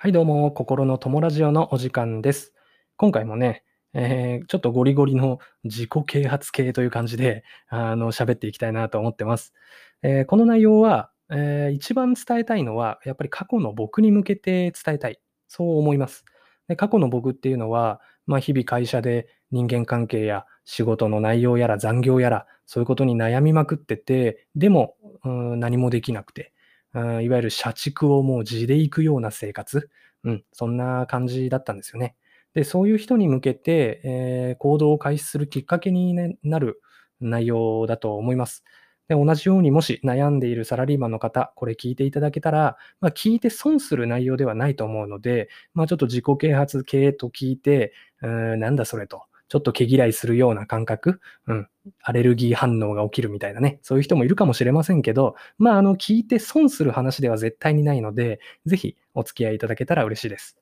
はい、どうも、心の友ラジオのお時間です。今回もね、えーちょっとゴリゴリの自己啓発系という感じで、あの、喋っていきたいなと思ってます。えーこの内容は、えー一番伝えたいのは、やっぱり過去の僕に向けて伝えたい。そう思います。で過去の僕っていうのは、まあ、日々会社で人間関係や仕事の内容やら残業やら、そういうことに悩みまくってて、でも、うん何もできなくて、うんいわゆる社畜をもう地で行くような生活、うん、そんな感じだったんですよね。で、そういう人に向けて、えー行動を開始するきっかけに、なる内容だと思います。で同じようにもし悩んでいるサラリーマンの方、これ聞いていただけたら、まあ、聞いて損する内容ではないと思うので、まあ、ちょっと自己啓発系と聞いて、うんなんだそれと、ちょっと毛嫌いするような感覚、うん、アレルギー反応が起きるみたいなね、そういう人もいるかもしれませんけど、まあ、あの、聞いて損する話では絶対にないので、ぜひお付き合いいただけたら嬉しいです。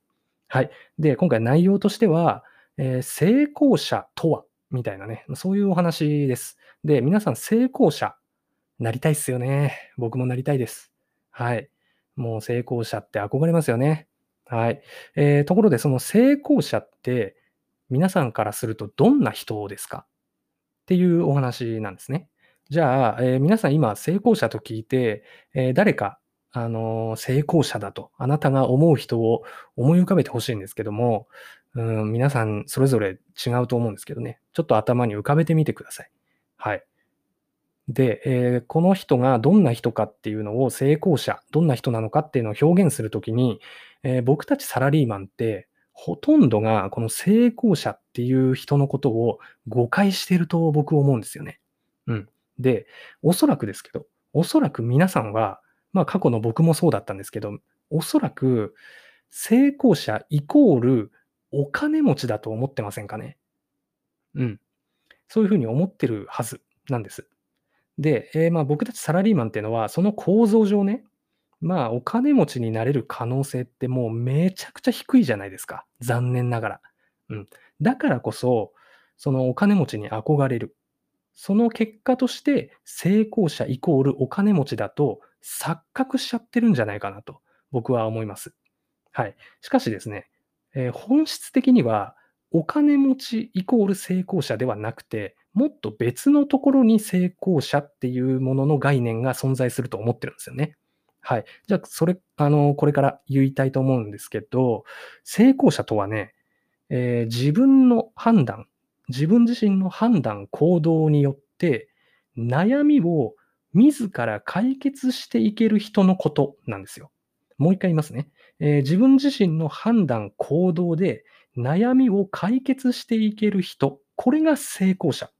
はい。で、今回内容としては、えー成功者とは？みたいなね、そういうお話です。で、皆さん成功者、なりたいっすよね。僕もなりたいです。はい。もう成功者って憧れますよね。はい。えーところで、その成功者って、皆さんからするとどんな人ですか？っていうお話なんですね。じゃあ、えー皆さん今、成功者と聞いて、えー誰か、あのー成功者だと、あなたが思う人を思い浮かべてほしいんですけども、うん、皆さんそれぞれ違うと思うんですけどね、ちょっと頭に浮かべてみてください。はい。で、えーこの人がどんな人かっていうのを成功者、どんな人なのかっていうのを表現するときに、えー僕たちサラリーマンって、ほとんどがこの成功者っていう人のことを誤解していると僕思うんですよね。うん。で、おそらくですけど、おそらく皆さんは、まあ過去の僕もそうだったんですけど、おそらく成功者イコールお金持ちだと思ってませんかね。うん。そういうふうに思ってるはずなんです。で、えーまあ僕たちサラリーマンっていうのは、その構造上ね、まあお金持ちになれる可能性ってもうめちゃくちゃ低いじゃないですか。残念ながら。うん。だからこそ、そのお金持ちに憧れる。その結果として成功者イコールお金持ちだと錯覚しちゃってるんじゃないかなと僕は思います。はい。しかしですね、えー本質的にはお金持ちイコール成功者ではなくて、もっと別のところに成功者っていうものの概念が存在すると思ってるんですよね。はい。じゃあ、それ、あの、これから言いたいと思うんですけど、成功者とはね、えー自分の判断、自分自身の判断、行動によって、悩みを自ら解決していける人のことなんですよ。もう一回言いますね。えー自分自身の判断、行動で悩みを解決していける人、これが成功者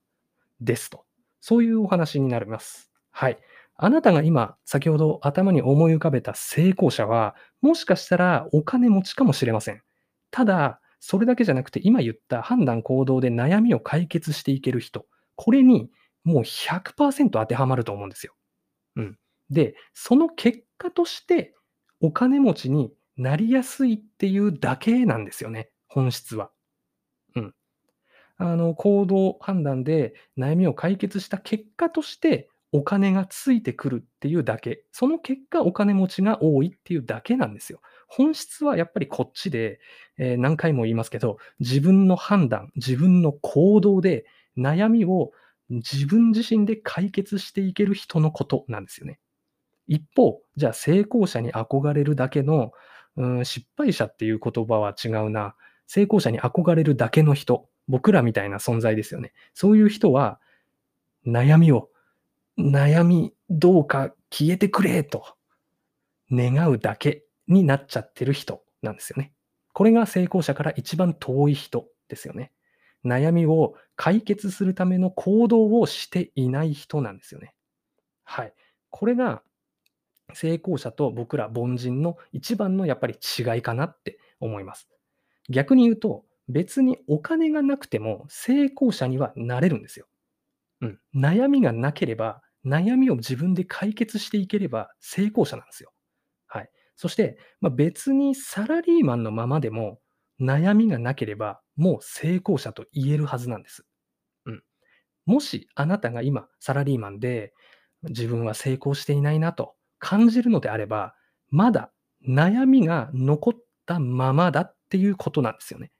ですと。そういうお話になります。はい。あなたが今、先ほど頭に思い浮かべた成功者は、もしかしたらお金持ちかもしれません。ただ、それだけじゃなくて、今言った判断行動で悩みを解決していける人、これにもう100%当てはまると思うんですよ。うん。で、その結果として、お金持ちになりやすいっていうだけなんですよね、本質は。うん。あの、行動判断で悩みを解決した結果として、お金がついてくるっていうだけ。その結果、お金持ちが多いっていうだけなんですよ。本質はやっぱりこっちで、えー何回も言いますけど、自分の判断、自分の行動で悩みを自分自身で解決していける人のことなんですよね。一方、じゃあ成功者に憧れるだけの、うん、失敗者っていう言葉は違うな。成功者に憧れるだけの人、僕らみたいな存在ですよね。そういう人は、悩みを、悩みどうか消えてくれと願うだけになっちゃってる人なんですよね。これが成功者から一番遠い人ですよね。悩みを解決するための行動をしていない人なんですよね。はい。これが成功者と僕ら凡人の一番のやっぱり違いかなって思います。逆に言うと、別にお金がなくても成功者にはなれるんですよ。うん。悩みがなければ、悩みを自分で解決していければ成功者なんですよ。はい。そして、まあ、別にサラリーマンのままでも悩みがなければもう成功者と言えるはずなんです。うん。もしあなたが今サラリーマンで自分は成功していないなと感じるのであれば、まだ悩みが残ったままだっていうことなんですよね。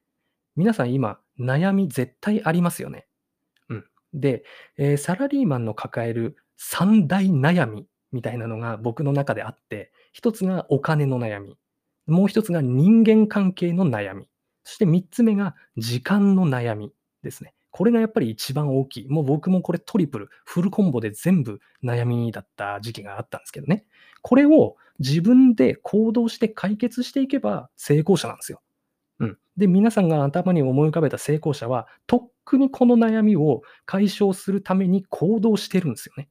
皆さん今、悩み絶対ありますよね。うん。で、えー、サラリーマンの抱える三大悩みみたいなのが僕の中であって、一つがお金の悩み、もう一つが人間関係の悩み、そして三つ目が時間の悩みですね。これがやっぱり一番大きい。もう僕もこれトリプル、フルコンボで全部悩みだった時期があったんですけどね。これを自分で行動して解決していけば成功者なんですよ。うん。で、皆さんが頭に思い浮かべた成功者は、とっくにこの悩みを解消するために行動してるんですよね。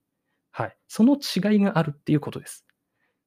はい。その違いがあるっていうことです。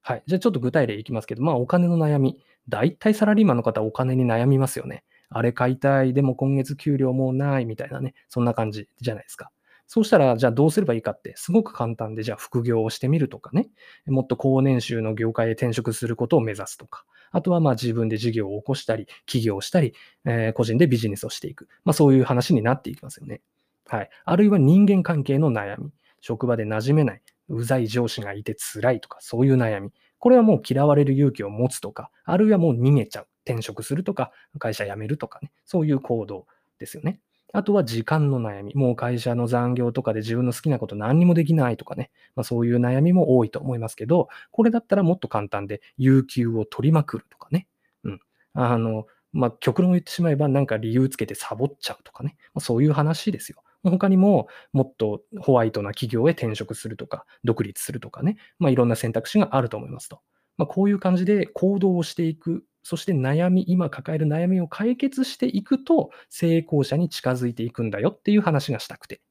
はい。じゃあちょっと具体例いきますけど、まあお金の悩み。大体サラリーマンの方お金に悩みますよね。あれ買いたい、でも今月給料もうないみたいなね、そんな感じじゃないですか。そうしたら、じゃあどうすればいいかって、すごく簡単で、じゃあ副業をしてみるとかね、もっと高年収の業界へ転職することを目指すとか、あとはまあ自分で事業を起こしたり、起業したり、えー、個人でビジネスをしていく。まあそういう話になっていきますよね。はい。あるいは人間関係の悩み。職場で馴染めない。うざい上司がいて辛いとか、そういう悩み。これはもう嫌われる勇気を持つとか、あるいはもう逃げちゃう。転職するとか、会社辞めるとかね。そういう行動ですよね。あとは時間の悩み。もう会社の残業とかで自分の好きなこと何にもできないとかね。まあ、そういう悩みも多いと思いますけど、これだったらもっと簡単で、有給を取りまくるとかね。うん。あの、まあ、極論を言ってしまえば、なんか理由つけてサボっちゃうとかね。まあ、そういう話ですよ。他にも、もっとホワイトな企業へ転職するとか、独立するとかね。まあ、いろんな選択肢があると思いますと。まあ、こういう感じで行動をしていくそして悩み、今抱える悩みを解決していくと、成功者に近づいていくんだよっていう話がしたくて。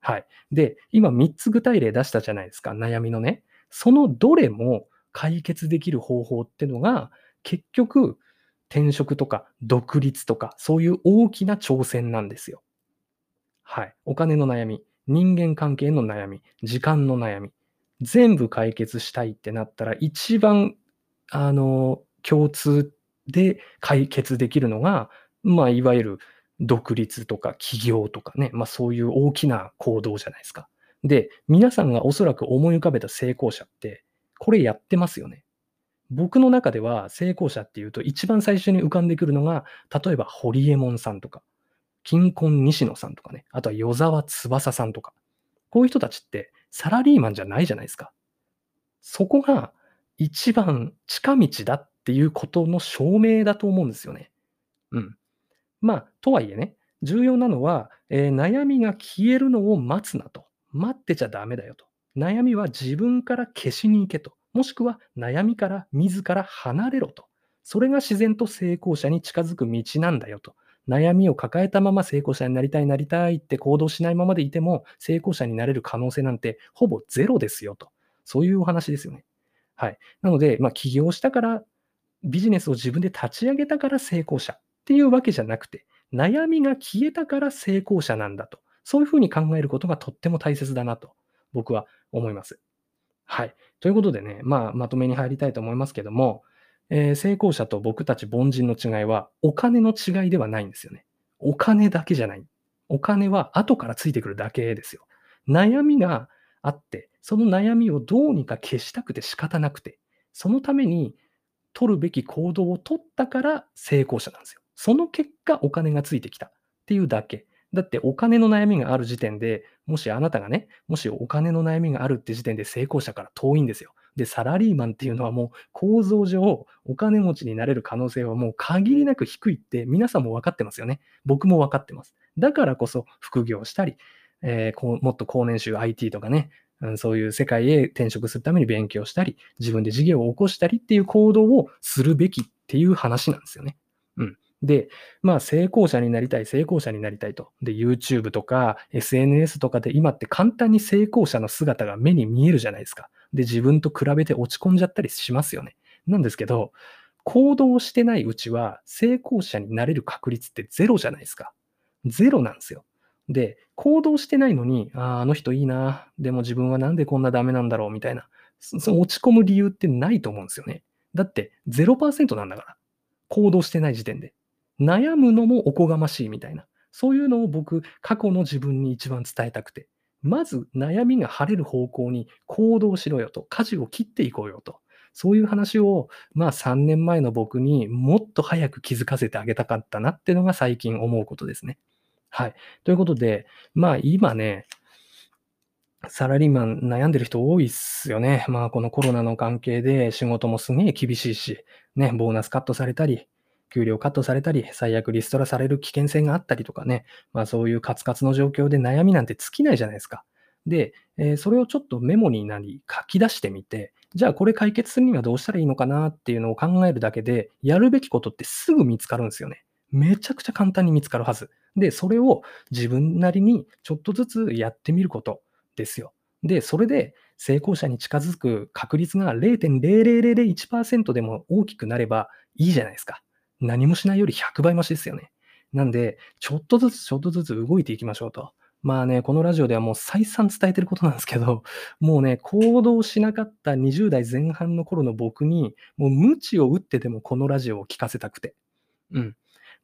はい。で、今3つ具体例出したじゃないですか、悩みのね。そのどれも解決できる方法ってのが、結局、転職とか独立とか、そういう大きな挑戦なんですよ。はい。お金の悩み、人間関係の悩み、時間の悩み、全部解決したいってなったら、一番、あの、共通で解決できるのが、まあ、いわゆる独立とか起業とかね、まあ、そういう大きな行動じゃないですか。で、皆さんがおそらく思い浮かべた成功者って、これやってますよね。僕の中では成功者っていうと一番最初に浮かんでくるのが、例えば堀エモ門さんとか、金婚西野さんとかね、あとは与沢翼さんとか、こういう人たちってサラリーマンじゃないじゃないですか。そこが一番近道だっていうことの証明だと思うんですよね。うん。まあ、とはいえね、重要なのは、えー、悩みが消えるのを待つなと。待ってちゃダメだよと。悩みは自分から消しに行けと。もしくは悩みから自ら離れろと。それが自然と成功者に近づく道なんだよと。悩みを抱えたまま成功者になりたいなりたいって行動しないままでいても成功者になれる可能性なんてほぼゼロですよと。そういうお話ですよね。はい。なので、まあ、起業したからビジネスを自分で立ち上げたから成功者っていうわけじゃなくて、悩みが消えたから成功者なんだと。そういうふうに考えることがとっても大切だなと僕は思います。はい。ということでね、まあ、まとめに入りたいと思いますけども、えー、成功者と僕たち凡人の違いはお金の違いではないんですよね。お金だけじゃない。お金は後からついてくるだけですよ。悩みがあって、その悩みをどうにか消したくて仕方なくて、そのために取るべき行動を取ったから成功者なんですよ。その結果、お金がついてきたっていうだけ。だってお金の悩みがある時点で、もしあなたがね、もしお金の悩みがあるって時点で成功者から遠いんですよ。で、サラリーマンっていうのはもう構造上、お金持ちになれる可能性はもう限りなく低いって皆さんも分かってますよね。僕も分かってます。だからこそ副業したり、えー、こうもっと高年収 IT とかね、うん、そういう世界へ転職するために勉強したり、自分で事業を起こしたりっていう行動をするべきっていう話なんですよね。うん。で、まあ成功者になりたい、成功者になりたいと。で、YouTube とか SNS とかで今って簡単に成功者の姿が目に見えるじゃないですか。で、自分と比べて落ち込んじゃったりしますよね。なんですけど、行動してないうちは成功者になれる確率ってゼロじゃないですか。ゼロなんですよ。で、行動してないのに、ああ、あの人いいな。でも自分はなんでこんなダメなんだろうみたいな。その落ち込む理由ってないと思うんですよね。だって0%なんだから。行動してない時点で。悩むのもおこがましいみたいな。そういうのを僕、過去の自分に一番伝えたくて。まず悩みが晴れる方向に行動しろよと。舵を切っていこうよと。そういう話を、まあ3年前の僕にもっと早く気づかせてあげたかったなっていうのが最近思うことですね。はい。ということで、まあ今ね、サラリーマン悩んでる人多いっすよね。まあこのコロナの関係で仕事もすげえ厳しいし、ね、ボーナスカットされたり、給料カットされたり、最悪リストラされる危険性があったりとかね、まあそういうカツカツの状況で悩みなんて尽きないじゃないですか。で、えーそれをちょっとメモになり書き出してみて、じゃあこれ解決するにはどうしたらいいのかなっていうのを考えるだけで、やるべきことってすぐ見つかるんですよね。めちゃくちゃ簡単に見つかるはず。で、それを自分なりにちょっとずつやってみることですよ。で、それで成功者に近づく確率が0.0001%でも大きくなればいいじゃないですか。何もしないより100倍増しですよね。なんで、ちょっとずつちょっとずつ動いていきましょうと。まあね、このラジオではもう再三伝えてることなんですけど、もうね、行動しなかった20代前半の頃の僕に、もう無知を打ってでもこのラジオを聞かせたくて。うん。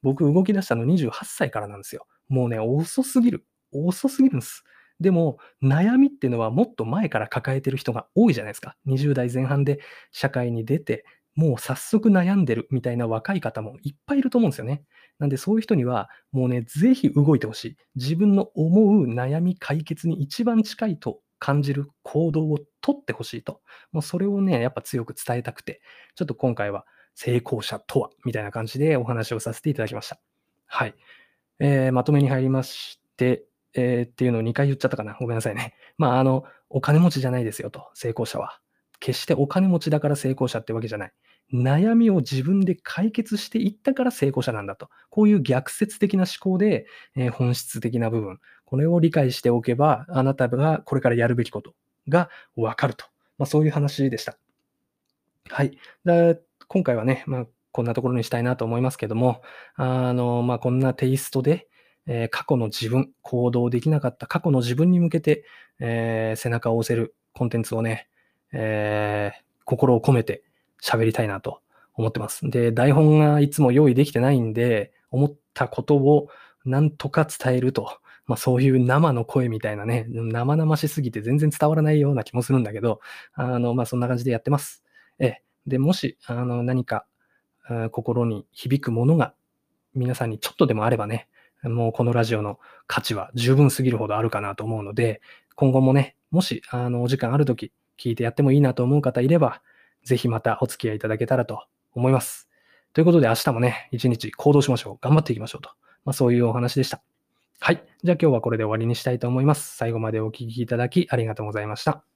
僕動き出したの28歳からなんですよ。もうね、遅すぎる。遅すぎるんです。でも、悩みっていうのはもっと前から抱えてる人が多いじゃないですか。20代前半で社会に出て、もう早速悩んでるみたいな若い方もいっぱいいると思うんですよね。なんでそういう人には、もうね、ぜひ動いてほしい。自分の思う悩み解決に一番近いと感じる行動をとってほしいと。もうそれをね、やっぱ強く伝えたくて、ちょっと今回は成功者とはみたいな感じでお話をさせていただきました。はい。えー、まとめに入りまして、えー、っていうのを2回言っちゃったかな。ごめんなさいね。まあ、あの、お金持ちじゃないですよと、成功者は。決してお金持ちだから成功者ってわけじゃない。悩みを自分で解決していったから成功者なんだと。こういう逆説的な思考で、えー、本質的な部分、これを理解しておけば、あなたがこれからやるべきことがわかると。まあ、そういう話でした。はい。今回はね、まあ、こんなところにしたいなと思いますけども、あの、まあ、こんなテイストで、えー、過去の自分、行動できなかった過去の自分に向けて、えー、背中を押せるコンテンツをね、えー、心を込めて喋りたいなと思ってます。で、台本がいつも用意できてないんで、思ったことをなんとか伝えると。まあそういう生の声みたいなね、生々しすぎて全然伝わらないような気もするんだけど、あの、まあそんな感じでやってます。え、で、もし、あの、何か、心に響くものが皆さんにちょっとでもあればね、もうこのラジオの価値は十分すぎるほどあるかなと思うので、今後もね、もし、あの、お時間あるとき、聞いてやってもいいなと思う方いれば、ぜひまたお付き合いいただけたらと思います。ということで明日もね、一日行動しましょう。頑張っていきましょうと。まあそういうお話でした。はい。じゃあ今日はこれで終わりにしたいと思います。最後までお聴きいただきありがとうございました。